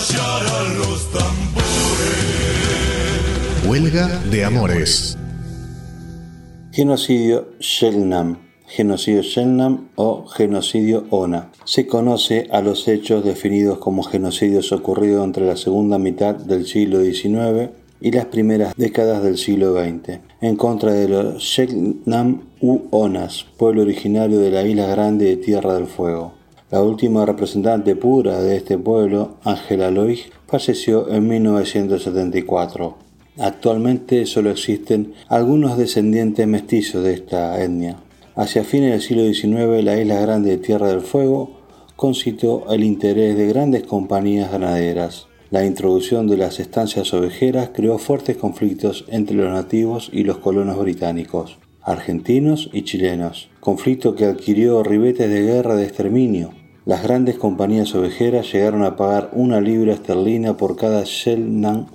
los tambores. Huelga de Amores. Genocidio Shelnam, genocidio Shelnam o genocidio Ona. Se conoce a los hechos definidos como genocidios ocurridos entre la segunda mitad del siglo XIX y las primeras décadas del siglo XX, en contra de los Shelnam u Onas, pueblo originario de la isla grande de Tierra del Fuego. La última representante pura de este pueblo, Ángela Loig, falleció en 1974. Actualmente solo existen algunos descendientes mestizos de esta etnia. Hacia fines del siglo XIX, la isla grande de Tierra del Fuego concitó el interés de grandes compañías ganaderas. La introducción de las estancias ovejeras creó fuertes conflictos entre los nativos y los colonos británicos, argentinos y chilenos, conflicto que adquirió ribetes de guerra de exterminio. Las grandes compañías ovejeras llegaron a pagar una libra esterlina por cada Shelnan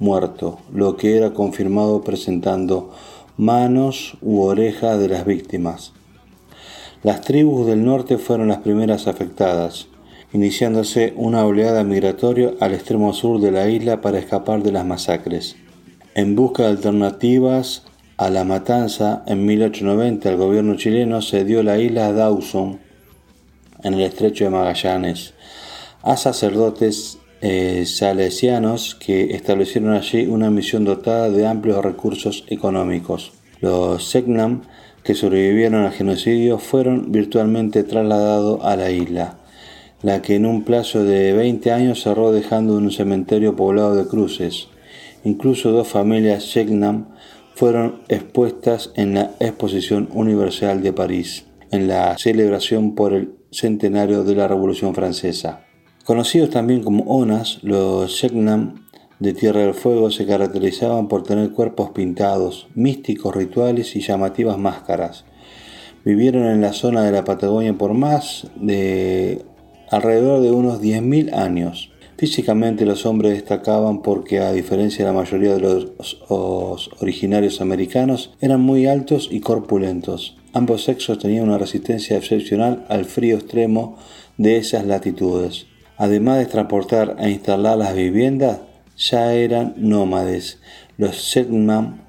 muerto, lo que era confirmado presentando manos u orejas de las víctimas. Las tribus del norte fueron las primeras afectadas, iniciándose una oleada migratoria al extremo sur de la isla para escapar de las masacres. En busca de alternativas a la matanza, en 1890 el gobierno chileno cedió la isla Dawson, en el estrecho de Magallanes, a sacerdotes eh, salesianos que establecieron allí una misión dotada de amplios recursos económicos. Los Segnam que sobrevivieron al genocidio fueron virtualmente trasladados a la isla la que en un plazo de 20 años cerró dejando un cementerio poblado de cruces. Incluso dos familias Shegnam fueron expuestas en la Exposición Universal de París, en la celebración por el centenario de la Revolución Francesa. Conocidos también como Onas, los Shegnam de Tierra del Fuego se caracterizaban por tener cuerpos pintados, místicos rituales y llamativas máscaras. Vivieron en la zona de la Patagonia por más de alrededor de unos 10.000 años. Físicamente los hombres destacaban porque a diferencia de la mayoría de los, originarios americanos eran muy altos y corpulentos. Ambos sexos tenían una resistencia excepcional al frío extremo de esas latitudes. Además de transportar e instalar las viviendas, ya eran nómades. Los Setnam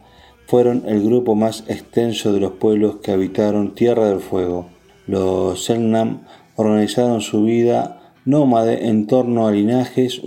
fueron el grupo más extenso de los pueblos que habitaron Tierra del Fuego. Los Selknam organizaron su vida nómade en torno a linajes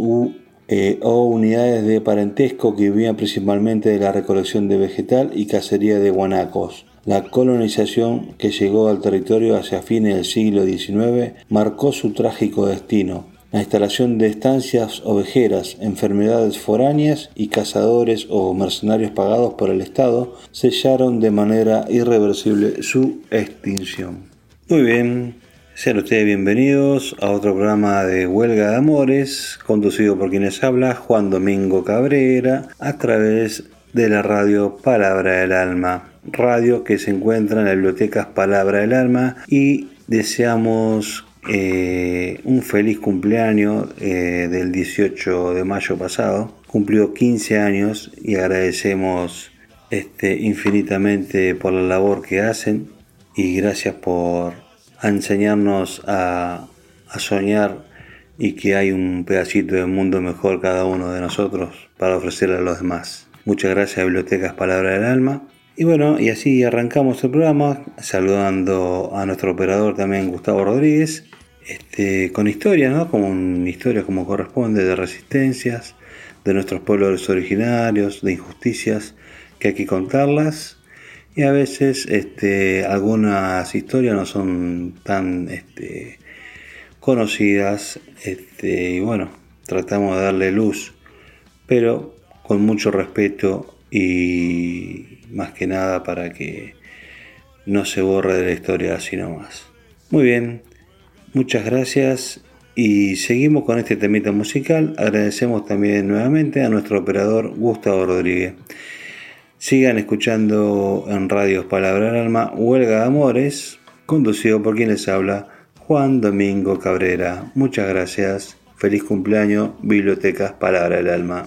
eh, o unidades de parentesco que vivían principalmente de la recolección de vegetal y cacería de guanacos. La colonización que llegó al territorio hacia fines del siglo XIX marcó su trágico destino. La instalación de estancias ovejeras, enfermedades foráneas y cazadores o mercenarios pagados por el Estado sellaron de manera irreversible su extinción. Muy bien, sean ustedes bienvenidos a otro programa de Huelga de Amores, conducido por quienes habla Juan Domingo Cabrera, a través de la radio Palabra del Alma, radio que se encuentra en la biblioteca Palabra del Alma y deseamos eh, un feliz cumpleaños eh, del 18 de mayo pasado. Cumplió 15 años y agradecemos este, infinitamente por la labor que hacen y gracias por a enseñarnos a, soñar y que hay un pedacito de mundo mejor cada uno de nosotros para ofrecerle a los demás. Muchas gracias Bibliotecas Palabra del Alma. Y bueno, y así arrancamos el programa saludando a nuestro operador también Gustavo Rodríguez, este, con historias, ¿no? Como como corresponde de resistencias, de nuestros pueblos originarios, de injusticias, que hay que contarlas y a veces este, algunas historias no son tan este, conocidas y bueno, tratamos de darle luz, pero con mucho respeto y más que nada para que no se borre de la historia así nomás. Muy bien, muchas gracias Y seguimos con este temita musical. Agradecemos también nuevamente a nuestro operador Gustavo Rodríguez. Sigan escuchando en Radios Palabra del Alma Huelga de Amores, conducido por quien les habla, Juan Domingo Cabrera. Muchas gracias. Feliz cumpleaños, Bibliotecas Palabra del Alma.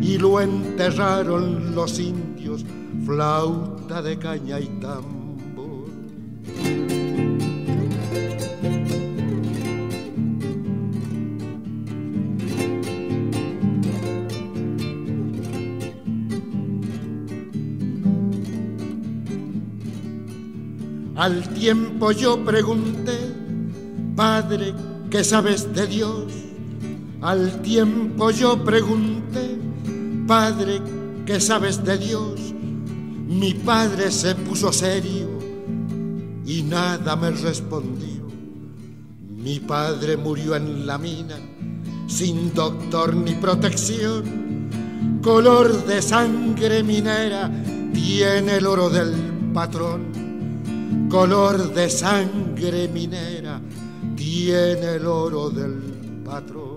y lo enterraron los indios, flauta de caña y tambor. Al tiempo yo pregunté, Padre, ¿qué sabes de Dios? Al tiempo yo pregunté, Padre, ¿qué sabes de Dios? Mi padre se puso serio y nada me respondió. Mi padre murió en la mina, sin doctor ni protección. Color de sangre minera tiene el oro del patrón. Color de sangre minera tiene el oro del patrón.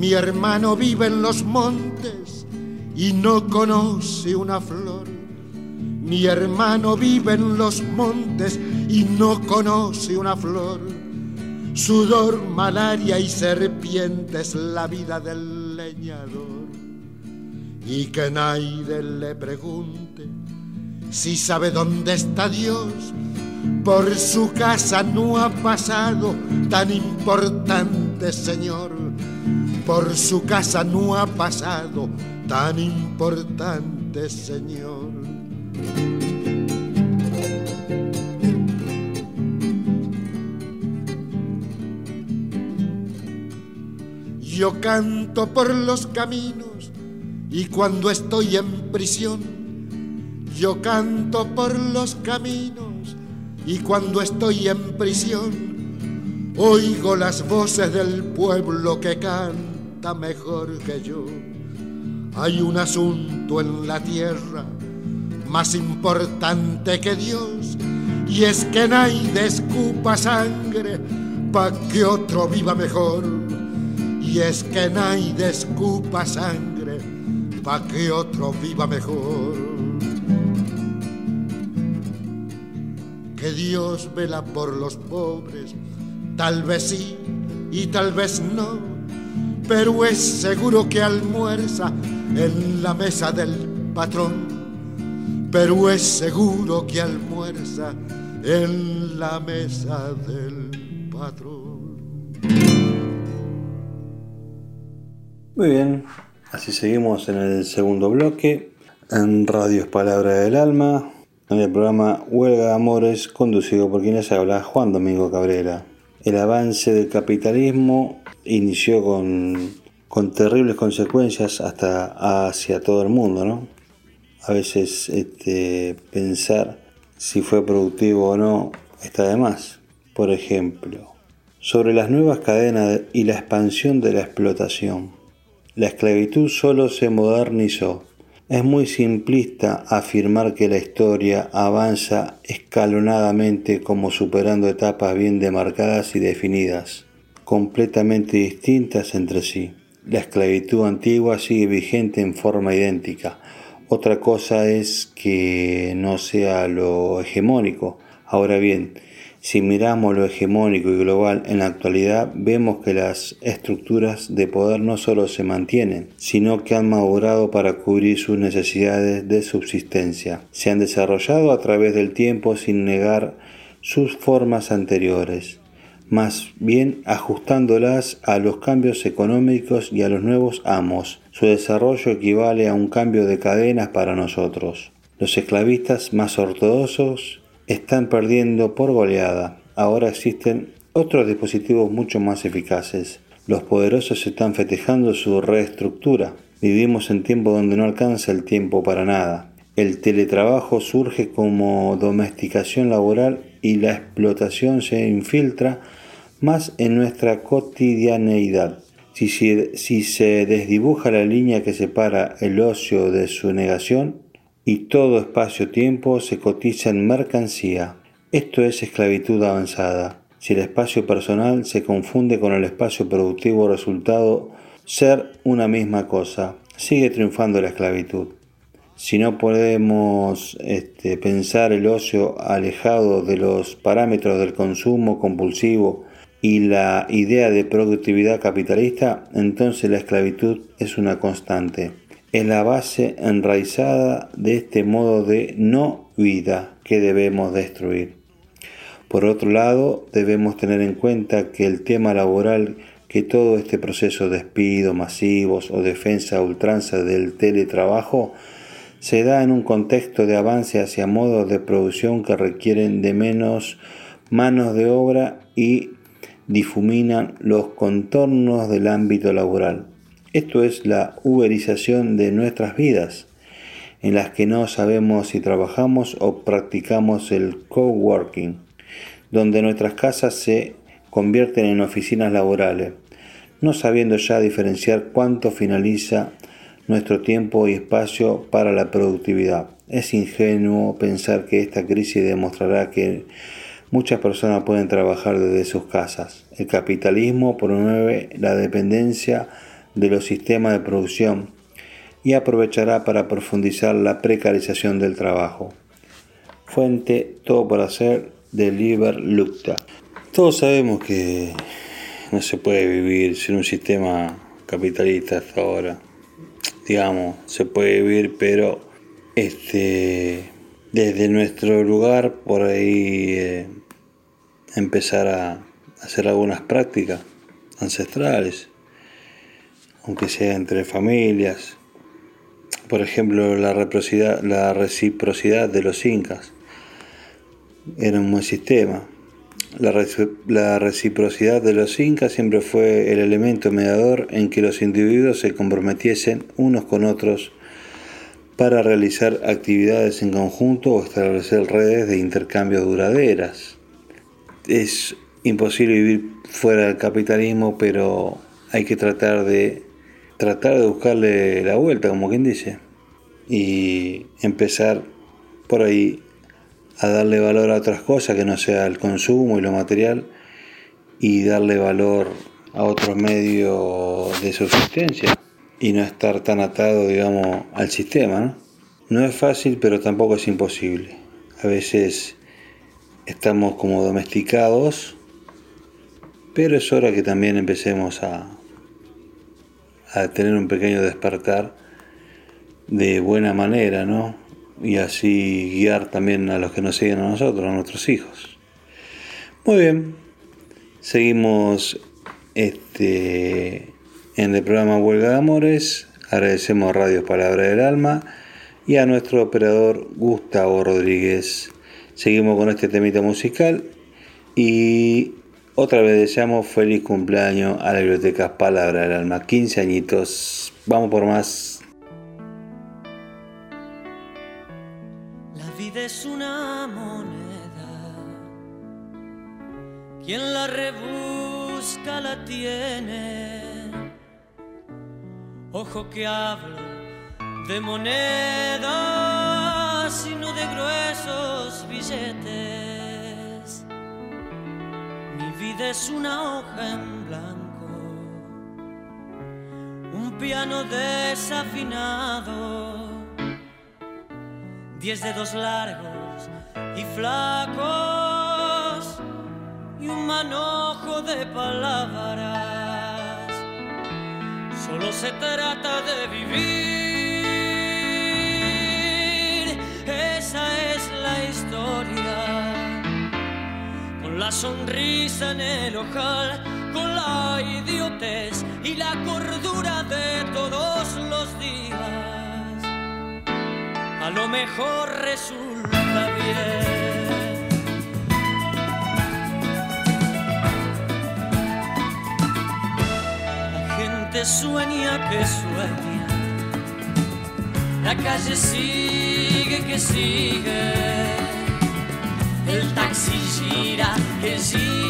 Mi hermano vive en los montes y no conoce una flor. Mi hermano vive en los montes y no conoce una flor. Sudor, malaria y serpientes la vida del leñador. Y que nadie le pregunte si sabe dónde está Dios. Por su casa no ha pasado tan importante Señor por su casa no ha pasado tan importante señor. Yo canto por los caminos y cuando estoy en prisión, yo canto por los caminos y cuando estoy en prisión, oigo las voces del pueblo que mejor que yo. Hay un asunto en la tierra más importante que Dios y es que nadie escupa sangre pa' que otro viva mejor. Y es que nadie escupa sangre pa' que otro viva mejor. Que Dios vela por los pobres, tal vez sí y tal vez no pero es seguro que almuerza en la mesa del patrón. Pero es seguro que almuerza en la mesa del patrón. Muy bien, así seguimos en el segundo bloque, en Radio Palabra del Alma, en el programa Huelga de Amores, conducido por quienes habla Juan Domingo Cabrera. El avance del capitalismo inició con, con terribles consecuencias hasta hacia todo el mundo, ¿no? A veces este, pensar si fue productivo o no está de más. Por ejemplo, sobre las nuevas cadenas y la expansión de la explotación. La esclavitud solo se modernizó. Es muy simplista afirmar que la historia avanza escalonadamente como superando etapas bien demarcadas y definidas completamente distintas entre sí. La esclavitud antigua sigue vigente en forma idéntica. Otra cosa es que no sea lo hegemónico. Ahora bien, Si miramos lo hegemónico y global en la actualidad, vemos que las estructuras de poder no solo se mantienen, sino que han madurado para cubrir sus necesidades de subsistencia. Se han desarrollado a través del tiempo sin negar sus formas anteriores, más bien ajustándolas a los cambios económicos y a los nuevos amos. Su desarrollo equivale a un cambio de cadenas para nosotros. Los esclavistas más ortodoxos están perdiendo por goleada. Ahora existen otros dispositivos mucho más eficaces. Los poderosos están festejando su reestructura. Vivimos en tiempos donde no alcanza el tiempo para nada. El teletrabajo surge como domesticación laboral y la explotación se infiltra más en nuestra cotidianeidad. Si, si, se desdibuja la línea que separa el ocio de su negación, y todo espacio-tiempo se cotiza en mercancía. Esto es esclavitud avanzada. Si el espacio personal se confunde con el espacio productivo resultado ser una misma cosa, sigue triunfando la esclavitud. Si no podemos este, pensar el ocio alejado de los parámetros del consumo compulsivo y la idea de productividad capitalista, entonces la esclavitud es una constante es la base enraizada de este modo de no vida que debemos destruir. Por otro lado, debemos tener en cuenta que el tema laboral, que todo este proceso de despidos masivos o defensa ultranza del teletrabajo, se da en un contexto de avance hacia modos de producción que requieren de menos manos de obra y difuminan los contornos del ámbito laboral. Esto es la uberización de nuestras vidas, en las que no sabemos si trabajamos o practicamos el coworking, donde nuestras casas se convierten en oficinas laborales, no sabiendo ya diferenciar cuánto finaliza nuestro tiempo y espacio para la productividad. Es ingenuo pensar que esta crisis demostrará que muchas personas pueden trabajar desde sus casas. El capitalismo promueve la dependencia de los sistemas de producción y aprovechará para profundizar la precarización del trabajo. Fuente Todo por hacer de Liber Lucta. Todos sabemos que no se puede vivir sin un sistema capitalista hasta ahora. Digamos, se puede vivir, pero este, desde nuestro lugar por ahí eh, empezar a hacer algunas prácticas ancestrales aunque sea entre familias. Por ejemplo, la reciprocidad, la reciprocidad de los incas era un buen sistema. La, la reciprocidad de los incas siempre fue el elemento mediador en que los individuos se comprometiesen unos con otros para realizar actividades en conjunto o establecer redes de intercambio duraderas. Es imposible vivir fuera del capitalismo, pero hay que tratar de tratar de buscarle la vuelta, como quien dice, y empezar por ahí a darle valor a otras cosas que no sea el consumo y lo material y darle valor a otros medios de subsistencia y no estar tan atado, digamos, al sistema. ¿no? no es fácil, pero tampoco es imposible. A veces estamos como domesticados, pero es hora que también empecemos a, a tener un pequeño despertar de buena manera, ¿no? Y así guiar también a los que nos siguen a nosotros, a nuestros hijos. Muy bien, seguimos este, en el programa Huelga de Amores. Agradecemos a Radio Palabra del Alma y a nuestro operador Gustavo Rodríguez. Seguimos con este temita musical y otra vez deseamos feliz cumpleaños a la biblioteca Palabra del Alma. 15 añitos. Vamos por más. La vida es una moneda. Quien la rebusca la tiene. Ojo que hablo de monedas y no de gruesos billetes vida es una hoja en blanco, un piano desafinado, diez dedos largos y flacos y un manojo de palabras. Solo se trata de vivir, la sonrisa en el ojal, con la idiotez y la cordura de todos los días. A lo mejor resulta bien. La gente sueña que sueña. La calle sigue que sigue. El taxi gira que gira.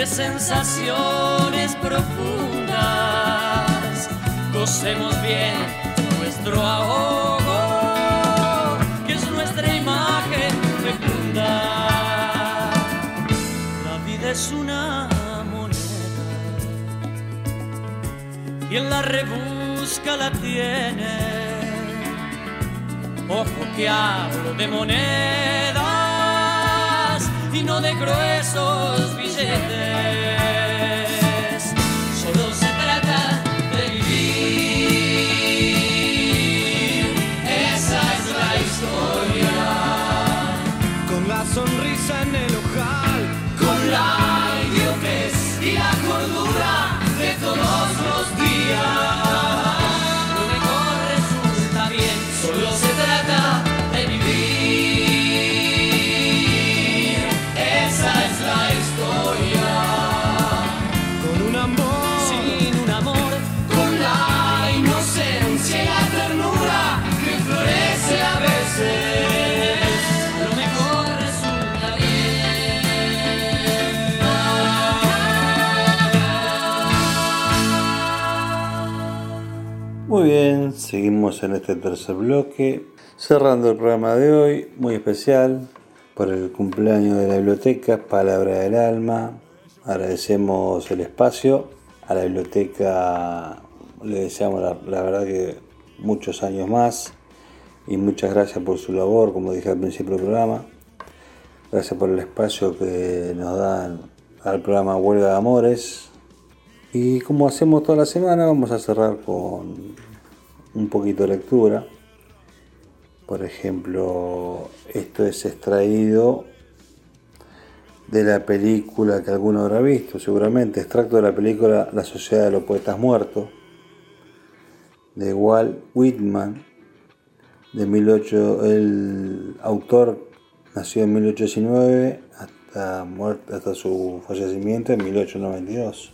De sensaciones profundas, gocemos bien nuestro ahogo, que es nuestra imagen fecunda. La vida es una moneda, quien la rebusca la tiene. Ojo que hablo de monedas y no de gruesos Solo se trata de vivir. Esa es la historia. Con la sonrisa en el ojal, Con la Muy bien, seguimos en este tercer bloque, cerrando el programa de hoy, muy especial, por el cumpleaños de la biblioteca, Palabra del Alma. Agradecemos el espacio, a la biblioteca le deseamos la, la verdad que muchos años más y muchas gracias por su labor, como dije al principio del programa. Gracias por el espacio que nos dan al programa Huelga de Amores. Y como hacemos toda la semana, vamos a cerrar con un poquito de lectura. Por ejemplo, esto es extraído de la película que alguno habrá visto, seguramente, extracto de la película La Sociedad de los Poetas Muertos, de Walt Whitman, de 18, el autor nació en 1819 hasta, muerte, hasta su fallecimiento en 1892,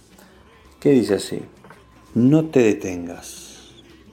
que dice así, no te detengas,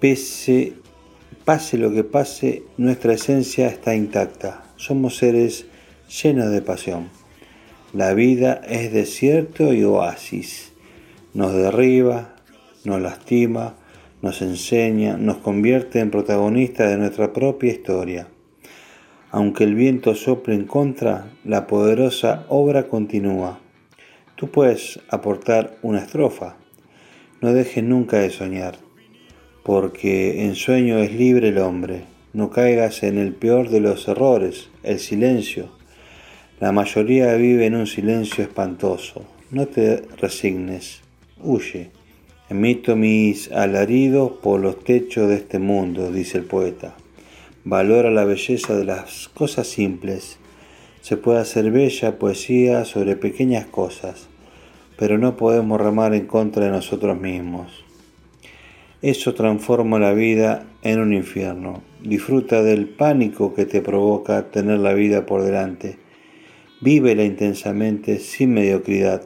Pese, pase lo que pase, nuestra esencia está intacta. Somos seres llenos de pasión. La vida es desierto y oasis. Nos derriba, nos lastima, nos enseña, nos convierte en protagonistas de nuestra propia historia. Aunque el viento sople en contra, la poderosa obra continúa. Tú puedes aportar una estrofa, No dejes nunca de soñar, porque en sueño es libre el hombre. No caigas en el peor de los errores, el silencio. La mayoría vive en un silencio espantoso. No te resignes, huye. Emito mis alaridos por los techos de este mundo, dice el poeta. Valora la belleza de las cosas simples. Se puede hacer bella poesía sobre pequeñas cosas, pero no podemos remar en contra de nosotros mismos. Eso transforma la vida en un infierno. Disfruta del pánico que te provoca tener la vida por delante. Vívela intensamente sin mediocridad.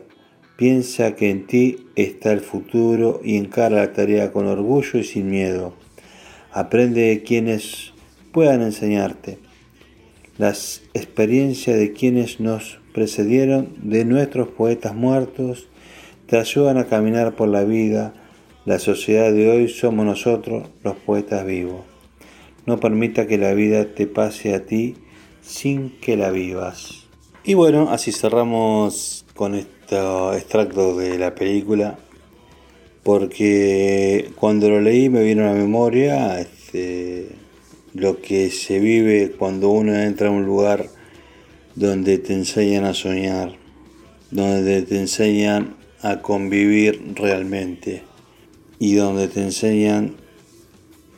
Piensa que en ti está el futuro y encara la tarea con orgullo y sin miedo. Aprende de quienes puedan enseñarte. Las experiencias de quienes nos precedieron, de nuestros poetas muertos, te ayudan a caminar por la vida. La sociedad de hoy somos nosotros, los poetas vivos. No permita que la vida te pase a ti sin que la vivas. Y bueno, así cerramos con este extracto de la película, porque cuando lo leí me vino a la memoria este, lo que se vive cuando uno entra a un lugar donde te enseñan a soñar, donde te enseñan a convivir realmente y donde te enseñan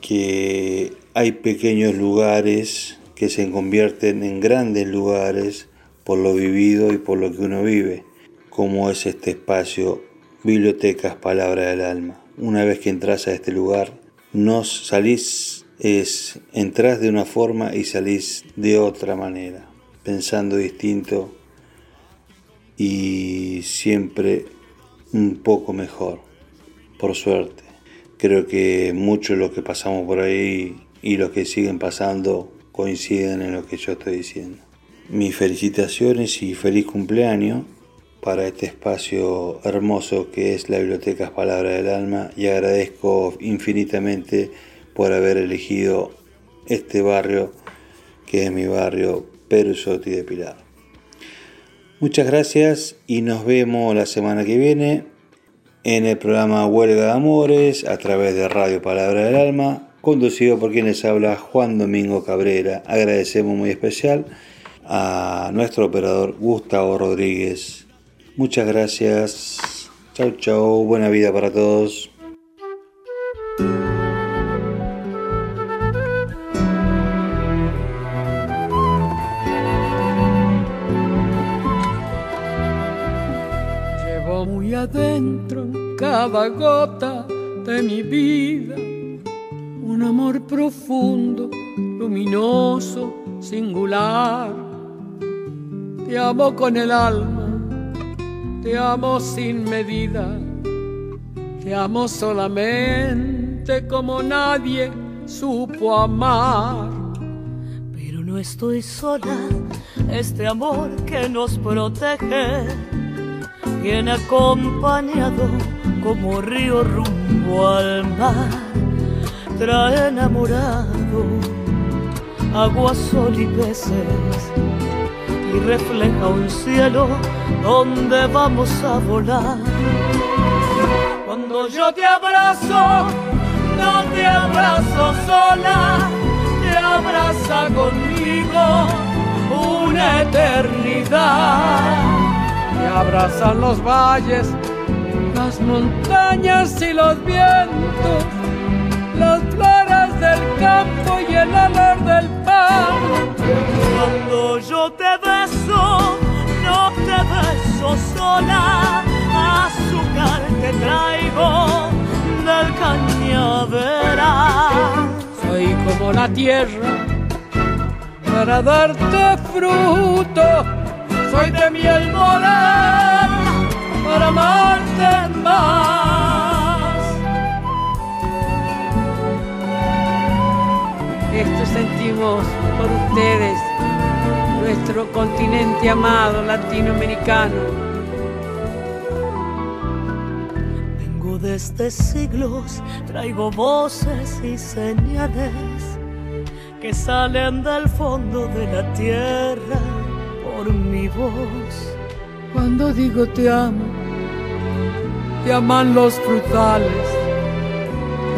que hay pequeños lugares que se convierten en grandes lugares por lo vivido y por lo que uno vive, como es este espacio Bibliotecas Palabra del Alma. Una vez que entras a este lugar, no salís, es, entras de una forma y salís de otra manera, pensando distinto y siempre un poco mejor, por suerte. Creo que mucho de lo que pasamos por ahí y los que siguen pasando coinciden en lo que yo estoy diciendo. Mis felicitaciones y feliz cumpleaños para este espacio hermoso que es la Biblioteca Palabra del Alma y agradezco infinitamente por haber elegido este barrio que es mi barrio Perusotti de Pilar. Muchas gracias y nos vemos la semana que viene en el programa Huelga de Amores a través de Radio Palabra del Alma conducido por quien les habla Juan Domingo Cabrera. Agradecemos muy especial a nuestro operador Gustavo Rodríguez. Muchas gracias. Chau, chau. Buena vida para todos. Cada gota de mi vida un amor profundo, luminoso, singular. Te amo con el alma, te amo sin medida, te amo solamente como nadie supo amar. Pero no estoy sola, este amor que nos protege viene acompañado como río rumbo al mar trae enamorado agua, sol y peces y refleja un cielo donde vamos a volar. Cuando yo te abrazo, no te abrazo sola, te abraza conmigo una eternidad. Te abrazan los valles, las montañas y los vientos las flores del campo y el olor del pan. Cuando yo te beso, no te beso sola, azúcar te traigo del cañaveral. Soy como la tierra para darte fruto, soy de miel morena para amarte más. Esto sentimos por ustedes, nuestro continente amado latinoamericano. Vengo desde siglos, traigo voces y señales que salen del fondo de la tierra por mi voz. Cuando digo te amo, te aman los frutales,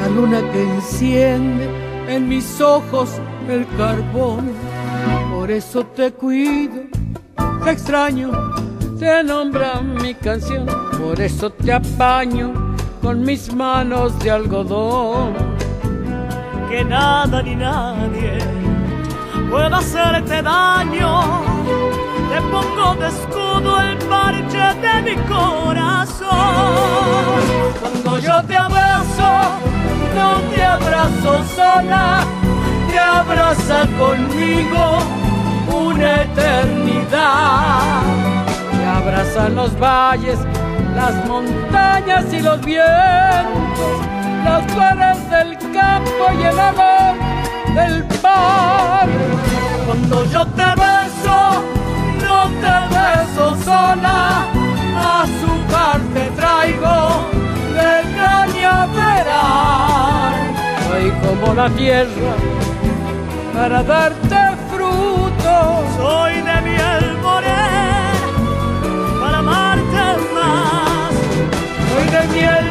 la luna que enciende en mis ojos el carbón. Por eso te cuido, te extraño, te nombra mi canción. Por eso te apaño con mis manos de algodón. Que nada ni nadie pueda hacerte daño. Te pongo de escudo el parche de mi corazón. Cuando yo te abrazo, no te abrazo sola, te abraza conmigo una eternidad. Te abrazan los valles, las montañas y los vientos, las flores del campo y el amor del mar. Cuando yo te beso, monte de Sosona, a su parte traigo de cañaveral. Soy como la tierra para darte fruto, soy de miel morena para amarte más, soy de miel